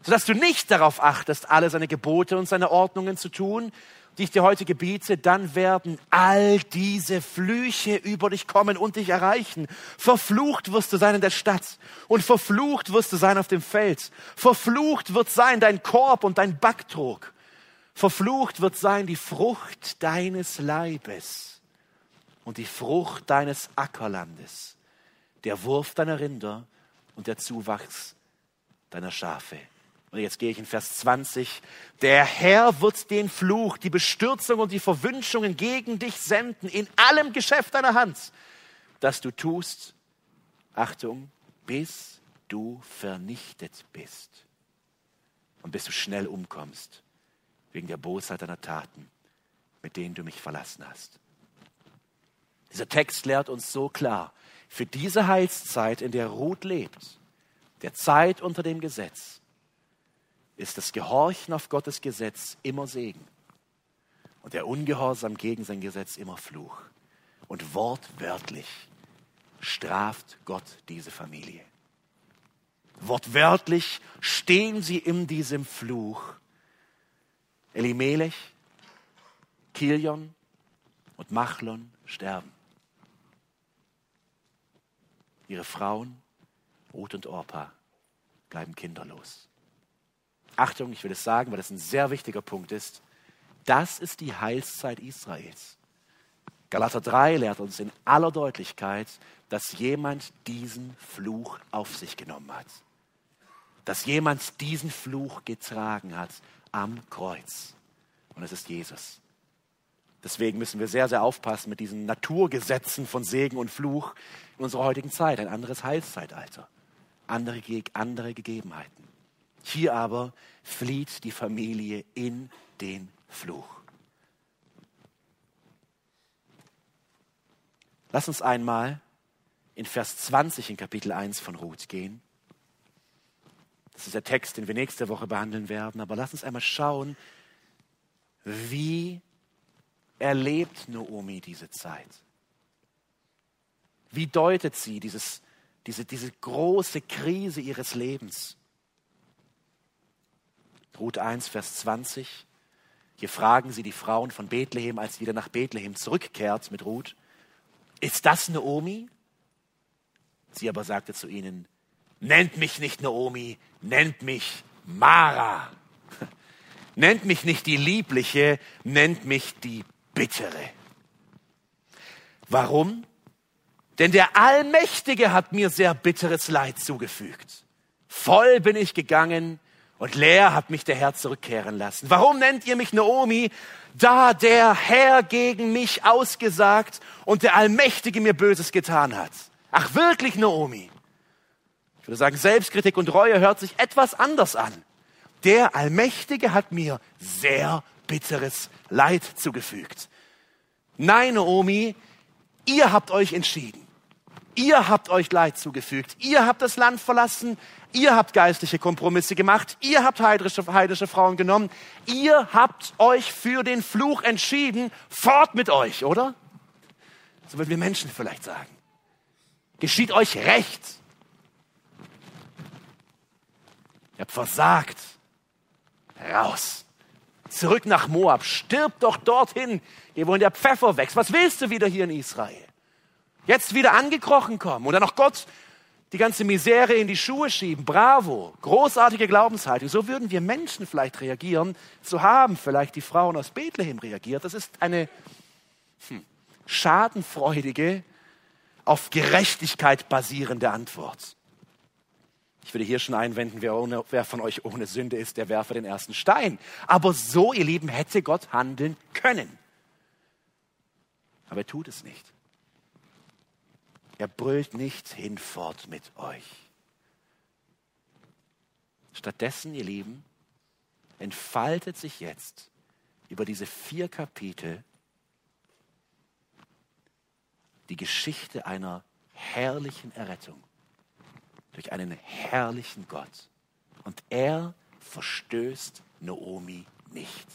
sodass du nicht darauf achtest, alle seine Gebote und seine Ordnungen zu tun, die ich dir heute gebiete, dann werden all diese Flüche über dich kommen und dich erreichen. Verflucht wirst du sein in der Stadt und verflucht wirst du sein auf dem Feld. Verflucht wird sein dein Korb und dein Backtrog. Verflucht wird sein die Frucht deines Leibes und die Frucht deines Ackerlandes, der Wurf deiner Rinder und der Zuwachs deiner Schafe. Und jetzt gehe ich in Vers 20. Der Herr wird den Fluch, die Bestürzung und die Verwünschungen gegen dich senden in allem Geschäft deiner Hand, das du tust. Achtung, bis du vernichtet bist und bis du schnell umkommst wegen der Bosheit deiner Taten, mit denen du mich verlassen hast. Dieser Text lehrt uns so klar, für diese Heilszeit, in der Ruth lebt, der Zeit unter dem Gesetz, ist das Gehorchen auf Gottes Gesetz immer Segen und der Ungehorsam gegen sein Gesetz immer Fluch. Und wortwörtlich straft Gott diese Familie. Wortwörtlich stehen sie in diesem Fluch. Elimelech, Kilion und Machlon sterben. Ihre Frauen, Ruth und Orpa, bleiben kinderlos. Achtung, ich will es sagen, weil das ein sehr wichtiger Punkt ist. Das ist die Heilszeit Israels. Galater 3 lehrt uns in aller Deutlichkeit, dass jemand diesen Fluch auf sich genommen hat. Dass jemand diesen Fluch getragen hat am Kreuz. Und es ist Jesus. Deswegen müssen wir sehr, sehr aufpassen mit diesen Naturgesetzen von Segen und Fluch in unserer heutigen Zeit. Ein anderes Heilszeitalter, andere, andere Gegebenheiten. Hier aber flieht die Familie in den Fluch. Lass uns einmal in Vers 20 in Kapitel 1 von Ruth gehen. Das ist der Text, den wir nächste Woche behandeln werden. Aber lass uns einmal schauen, wie erlebt Naomi diese Zeit? Wie deutet sie dieses, diese, diese große Krise ihres Lebens? Ruth 1, Vers 20. Hier fragen sie die Frauen von Bethlehem, als sie wieder nach Bethlehem zurückkehrt mit Ruth, ist das Naomi? Sie aber sagte zu ihnen, nennt mich nicht Naomi, nennt mich Mara. *laughs* Nennt mich nicht die Liebliche, nennt mich die Bittere. Warum? Denn der Allmächtige hat mir sehr bitteres Leid zugefügt. Voll bin ich gegangen und leer hat mich der Herr zurückkehren lassen. Warum nennt ihr mich Naomi? Da der Herr gegen mich ausgesagt und der Allmächtige mir Böses getan hat. Ach wirklich, Naomi? Ich würde sagen, Selbstkritik und Reue hört sich etwas anders an. Der Allmächtige hat mir sehr bitteres Leid zugefügt. Nein, Naomi, ihr habt euch entschieden. Ihr habt euch Leid zugefügt. Ihr habt das Land verlassen. Ihr habt geistliche Kompromisse gemacht. Ihr habt heidrische, heidrische Frauen genommen. Ihr habt euch für den Fluch entschieden. Fort mit euch, oder? So würden wir Menschen vielleicht sagen. Geschieht euch recht. Ihr habt versagt. Raus. Zurück nach Moab. Stirb doch dorthin, ihr wo der Pfeffer wächst. Was willst du wieder hier in Israel? Jetzt wieder angekrochen kommen und dann noch Gott die ganze Misere in die Schuhe schieben. Bravo, großartige Glaubenshaltung. So würden wir Menschen vielleicht reagieren. So haben vielleicht die Frauen aus Bethlehem reagiert. Das ist eine hm, schadenfreudige, auf Gerechtigkeit basierende Antwort. Ich würde hier schon einwenden, wer, ohne, wer von euch ohne Sünde ist, der werfe den ersten Stein. Aber so, ihr Lieben, hätte Gott handeln können. Aber er tut es nicht. Er brüllt nicht hinfort mit euch. Stattdessen, ihr Lieben, entfaltet sich jetzt über diese vier Kapitel die Geschichte einer herrlichen Errettung durch einen herrlichen Gott. Und er verstößt Naomi nicht.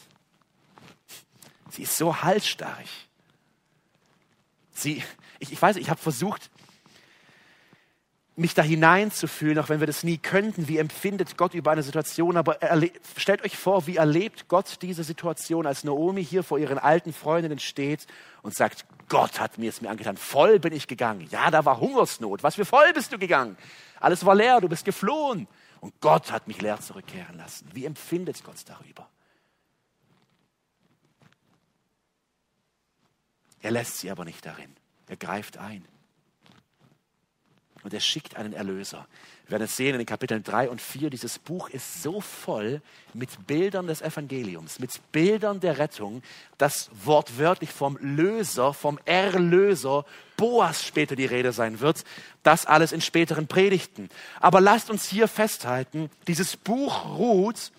Sie ist so halsstarrig. Sie, ich, ich weiß, ich habe versucht, mich da hineinzufühlen, auch wenn wir das nie könnten. Wie empfindet Gott über eine Situation? Aber stellt euch vor, wie erlebt Gott diese Situation, als Naomi hier vor ihren alten Freundinnen steht und sagt, Gott hat mir es mir angetan. Voll bin ich gegangen. Ja, da war Hungersnot. Was für voll bist du gegangen? Alles war leer, du bist geflohen. Und Gott hat mich leer zurückkehren lassen. Wie empfindet Gott darüber? Er lässt sie aber nicht darin. Er greift ein. Und er schickt einen Erlöser. Wir werden es sehen in den Kapiteln 3 und 4. Dieses Buch ist so voll mit Bildern des Evangeliums, mit Bildern der Rettung, dass wortwörtlich vom Löser, vom Erlöser Boas später die Rede sein wird. Das alles in späteren Predigten. Aber lasst uns hier festhalten, dieses Buch Ruth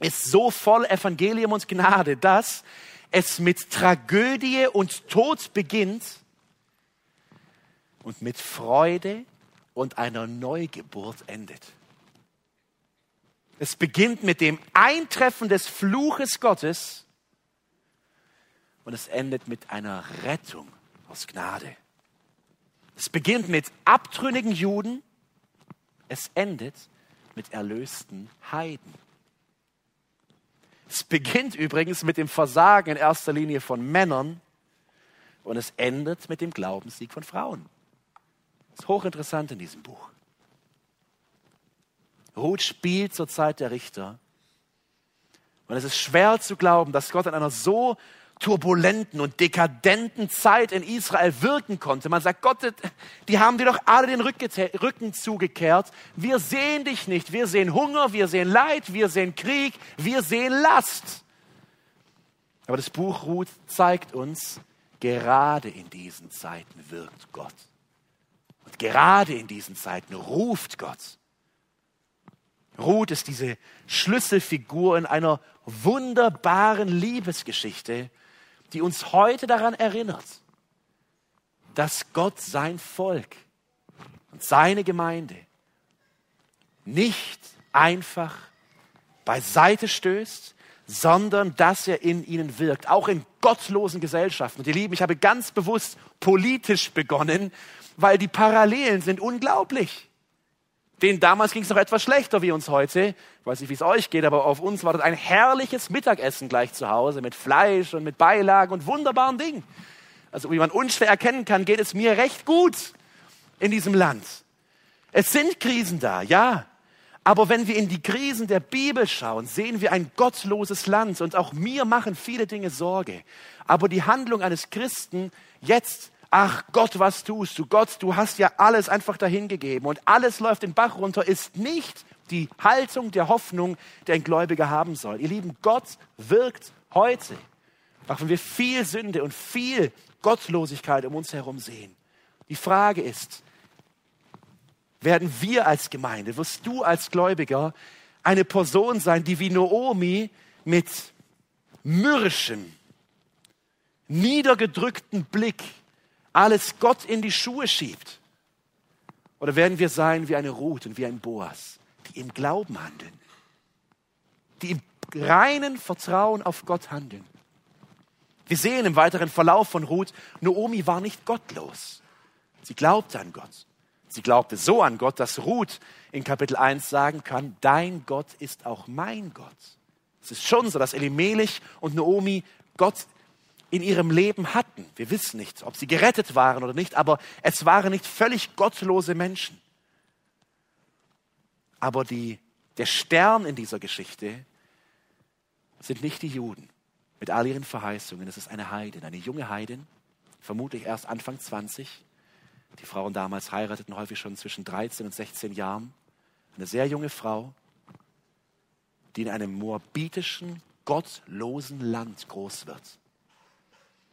ist so voll Evangelium und Gnade, dass es mit Tragödie und Tod beginnt und mit Freude und einer Neugeburt endet. Es beginnt mit dem Eintreffen des Fluches Gottes und es endet mit einer Rettung aus Gnade. Es beginnt mit abtrünnigen Juden, es endet mit erlösten Heiden. Es beginnt übrigens mit dem Versagen in erster Linie von Männern und es endet mit dem Glaubenssieg von Frauen. Ist hochinteressant in diesem Buch. Ruth spielt zur Zeit der Richter. Und es ist schwer zu glauben, dass Gott in einer so turbulenten und dekadenten Zeit in Israel wirken konnte. Man sagt, Gott, die haben dir doch alle den Rücken zugekehrt. Wir sehen dich nicht. Wir sehen Hunger, wir sehen Leid, wir sehen Krieg, wir sehen Last. Aber das Buch Ruth zeigt uns, gerade in diesen Zeiten wirkt Gott. Und gerade in diesen Zeiten ruft Gott. Ruth ist diese Schlüsselfigur in einer wunderbaren Liebesgeschichte, die uns heute daran erinnert, dass Gott sein Volk und seine Gemeinde nicht einfach beiseite stößt, sondern dass er in ihnen wirkt, auch in gottlosen Gesellschaften. Und ihr Lieben, ich habe ganz bewusst politisch begonnen, weil die Parallelen sind unglaublich. Denen damals ging es noch etwas schlechter wie uns heute. Ich weiß nicht, wie es euch geht, aber auf uns war das ein herrliches Mittagessen gleich zu Hause mit Fleisch und mit Beilagen und wunderbaren Dingen. Also wie man unschwer erkennen kann, geht es mir recht gut in diesem Land. Es sind Krisen da, ja. Aber wenn wir in die Krisen der Bibel schauen, sehen wir ein gottloses Land und auch mir machen viele Dinge Sorge. Aber die Handlung eines Christen jetzt ach Gott, was tust du? Gott, du hast ja alles einfach dahingegeben und alles läuft den Bach runter, ist nicht die Haltung der Hoffnung, die ein Gläubiger haben soll. Ihr Lieben, Gott wirkt heute, auch wenn wir viel Sünde und viel Gottlosigkeit um uns herum sehen. Die Frage ist, werden wir als Gemeinde, wirst du als Gläubiger eine Person sein, die wie Noomi mit mürrischem, niedergedrückten Blick alles Gott in die Schuhe schiebt? Oder werden wir sein wie eine Ruth und wie ein Boas, die im Glauben handeln, die im reinen Vertrauen auf Gott handeln? Wir sehen im weiteren Verlauf von Ruth, Noomi war nicht gottlos. Sie glaubte an Gott. Sie glaubte so an Gott, dass Ruth in Kapitel 1 sagen kann, dein Gott ist auch mein Gott. Es ist schon so, dass Elimelech und Noomi Gott in ihrem Leben hatten. Wir wissen nicht, ob sie gerettet waren oder nicht, aber es waren nicht völlig gottlose Menschen. Aber die, der Stern in dieser Geschichte sind nicht die Juden mit all ihren Verheißungen. Es ist eine Heidin, eine junge Heidin, vermutlich erst Anfang 20. Die Frauen damals heirateten häufig schon zwischen 13 und 16 Jahren. Eine sehr junge Frau, die in einem moabitischen, gottlosen Land groß wird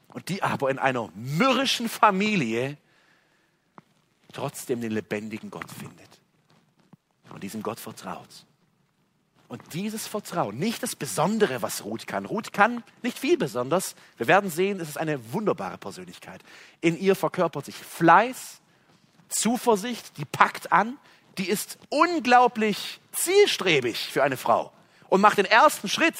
und die aber in einer mürrischen Familie trotzdem den lebendigen Gott findet und diesem Gott vertraut. Und dieses Vertrauen, nicht das Besondere, was Ruth kann. Ruth kann nicht viel besonders. Wir werden sehen, es ist eine wunderbare Persönlichkeit. In ihr verkörpert sich Fleiß, Zuversicht, die packt an, die ist unglaublich zielstrebig für eine Frau und macht den ersten Schritt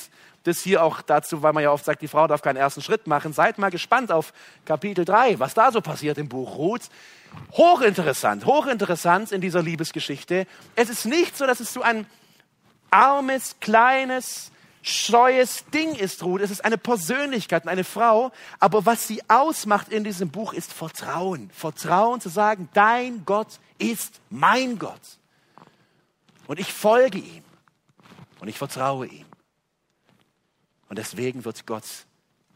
das hier auch dazu, weil man ja oft sagt, die Frau darf keinen ersten Schritt machen. Seid mal gespannt auf Kapitel 3, was da so passiert im Buch Ruth. Hochinteressant, hochinteressant in dieser Liebesgeschichte. Es ist nicht so, dass es so ein armes, kleines, scheues Ding ist, Ruth. Es ist eine Persönlichkeit, eine Frau. Aber was sie ausmacht in diesem Buch ist Vertrauen. Vertrauen zu sagen, dein Gott ist mein Gott. Und ich folge ihm. Und ich vertraue ihm. Und deswegen wird Gott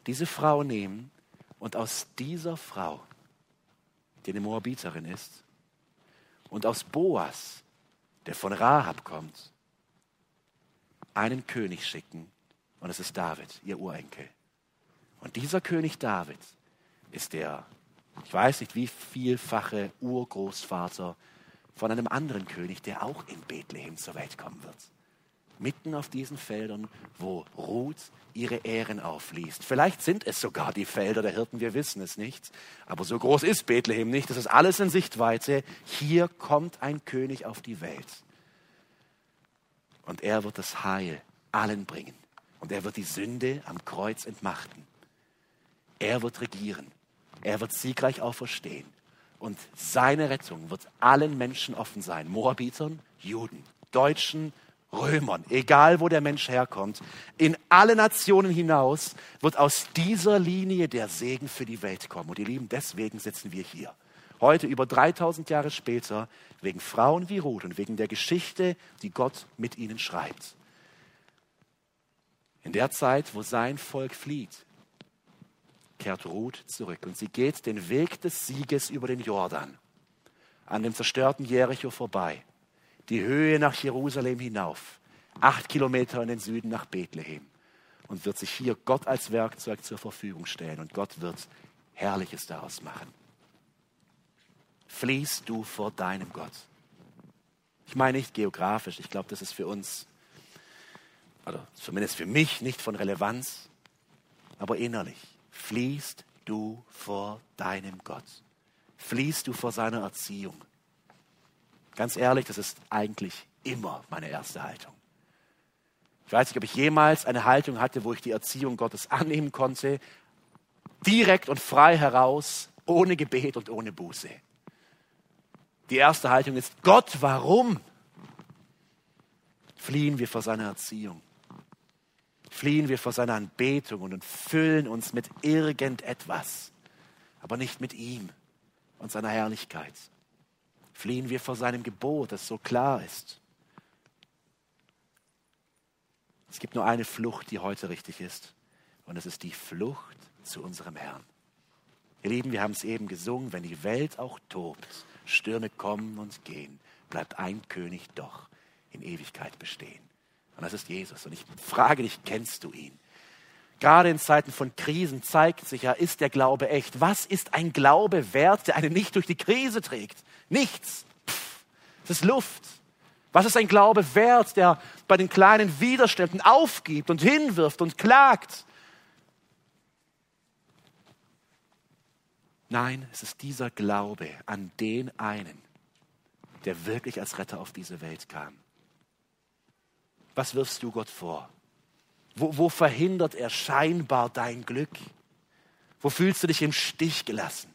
diese Frau nehmen und aus dieser Frau, die eine Moabiterin ist, und aus Boas, der von Rahab kommt, einen König schicken. Und es ist David, ihr Urenkel. Und dieser König David ist der, ich weiß nicht wie vielfache Urgroßvater von einem anderen König, der auch in Bethlehem zur Welt kommen wird mitten auf diesen Feldern, wo Ruth ihre Ähren aufliest. Vielleicht sind es sogar die Felder der Hirten, wir wissen es nicht. Aber so groß ist Bethlehem nicht, das ist alles in Sichtweite. Hier kommt ein König auf die Welt. Und er wird das Heil allen bringen. Und er wird die Sünde am Kreuz entmachten. Er wird regieren. Er wird siegreich auferstehen. Und seine Rettung wird allen Menschen offen sein. Moabitern, Juden, Deutschen, Römern, egal wo der Mensch herkommt, in alle Nationen hinaus wird aus dieser Linie der Segen für die Welt kommen. Und ihr Lieben, deswegen sitzen wir hier. Heute über 3000 Jahre später, wegen Frauen wie Ruth und wegen der Geschichte, die Gott mit ihnen schreibt. In der Zeit, wo sein Volk flieht, kehrt Ruth zurück und sie geht den Weg des Sieges über den Jordan, an dem zerstörten Jericho vorbei die Höhe nach Jerusalem hinauf, acht Kilometer in den Süden nach Bethlehem und wird sich hier Gott als Werkzeug zur Verfügung stellen und Gott wird Herrliches daraus machen. Fließt du vor deinem Gott. Ich meine nicht geografisch, ich glaube, das ist für uns, oder zumindest für mich nicht von Relevanz, aber innerlich. Fließt du vor deinem Gott. Fließt du vor seiner Erziehung. Ganz ehrlich, das ist eigentlich immer meine erste Haltung. Ich weiß nicht, ob ich jemals eine Haltung hatte, wo ich die Erziehung Gottes annehmen konnte, direkt und frei heraus, ohne Gebet und ohne Buße. Die erste Haltung ist, Gott, warum? Fliehen wir vor seiner Erziehung. Fliehen wir vor seiner Anbetung und füllen uns mit irgendetwas, aber nicht mit ihm und seiner Herrlichkeit fliehen wir vor seinem Gebot, das so klar ist. Es gibt nur eine Flucht, die heute richtig ist. Und es ist die Flucht zu unserem Herrn. Ihr Lieben, wir haben es eben gesungen, wenn die Welt auch tobt, Stürme kommen und gehen, bleibt ein König doch in Ewigkeit bestehen. Und das ist Jesus. Und ich frage dich, kennst du ihn? Gerade in Zeiten von Krisen zeigt sich ja, ist der Glaube echt? Was ist ein Glaube wert, der einen nicht durch die Krise trägt? Nichts. Pff, das ist Luft. Was ist ein Glaube wert, der bei den kleinen Widerständen aufgibt und hinwirft und klagt? Nein, es ist dieser Glaube an den einen, der wirklich als Retter auf diese Welt kam. Was wirfst du Gott vor? Wo, wo verhindert er scheinbar dein Glück? Wo fühlst du dich im Stich gelassen?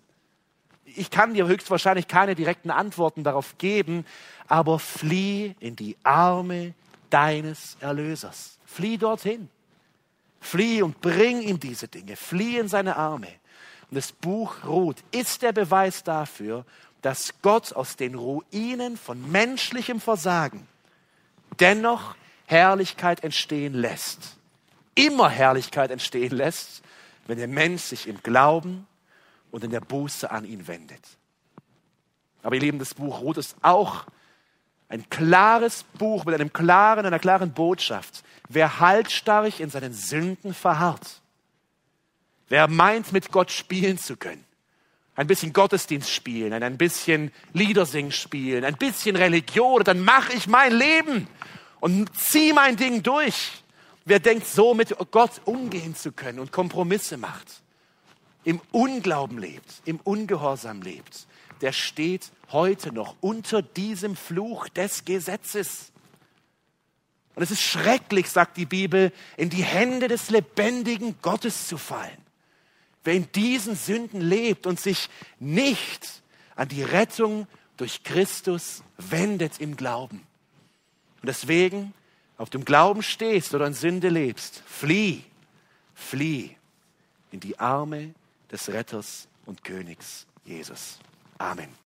Ich kann dir höchstwahrscheinlich keine direkten Antworten darauf geben, aber flieh in die Arme deines Erlösers. Flieh dorthin. Flieh und bring ihm diese Dinge. Flieh in seine Arme. Und das Buch Ruth ist der Beweis dafür, dass Gott aus den Ruinen von menschlichem Versagen dennoch Herrlichkeit entstehen lässt immer Herrlichkeit entstehen lässt, wenn der Mensch sich im Glauben und in der Buße an ihn wendet. Aber ihr Lieben, das Buch Ruth ist auch ein klares Buch mit einem klaren, einer klaren Botschaft. Wer haltstarrig in seinen Sünden verharrt, wer meint, mit Gott spielen zu können, ein bisschen Gottesdienst spielen, ein bisschen Liedersing spielen, ein bisschen Religion, dann mache ich mein Leben und ziehe mein Ding durch. Wer denkt, so mit Gott umgehen zu können und Kompromisse macht, im Unglauben lebt, im Ungehorsam lebt, der steht heute noch unter diesem Fluch des Gesetzes. Und es ist schrecklich, sagt die Bibel, in die Hände des lebendigen Gottes zu fallen. Wer in diesen Sünden lebt und sich nicht an die Rettung durch Christus wendet im Glauben. Und deswegen auf dem Glauben stehst oder in Sünde lebst, flieh, flieh in die Arme des Retters und Königs Jesus. Amen.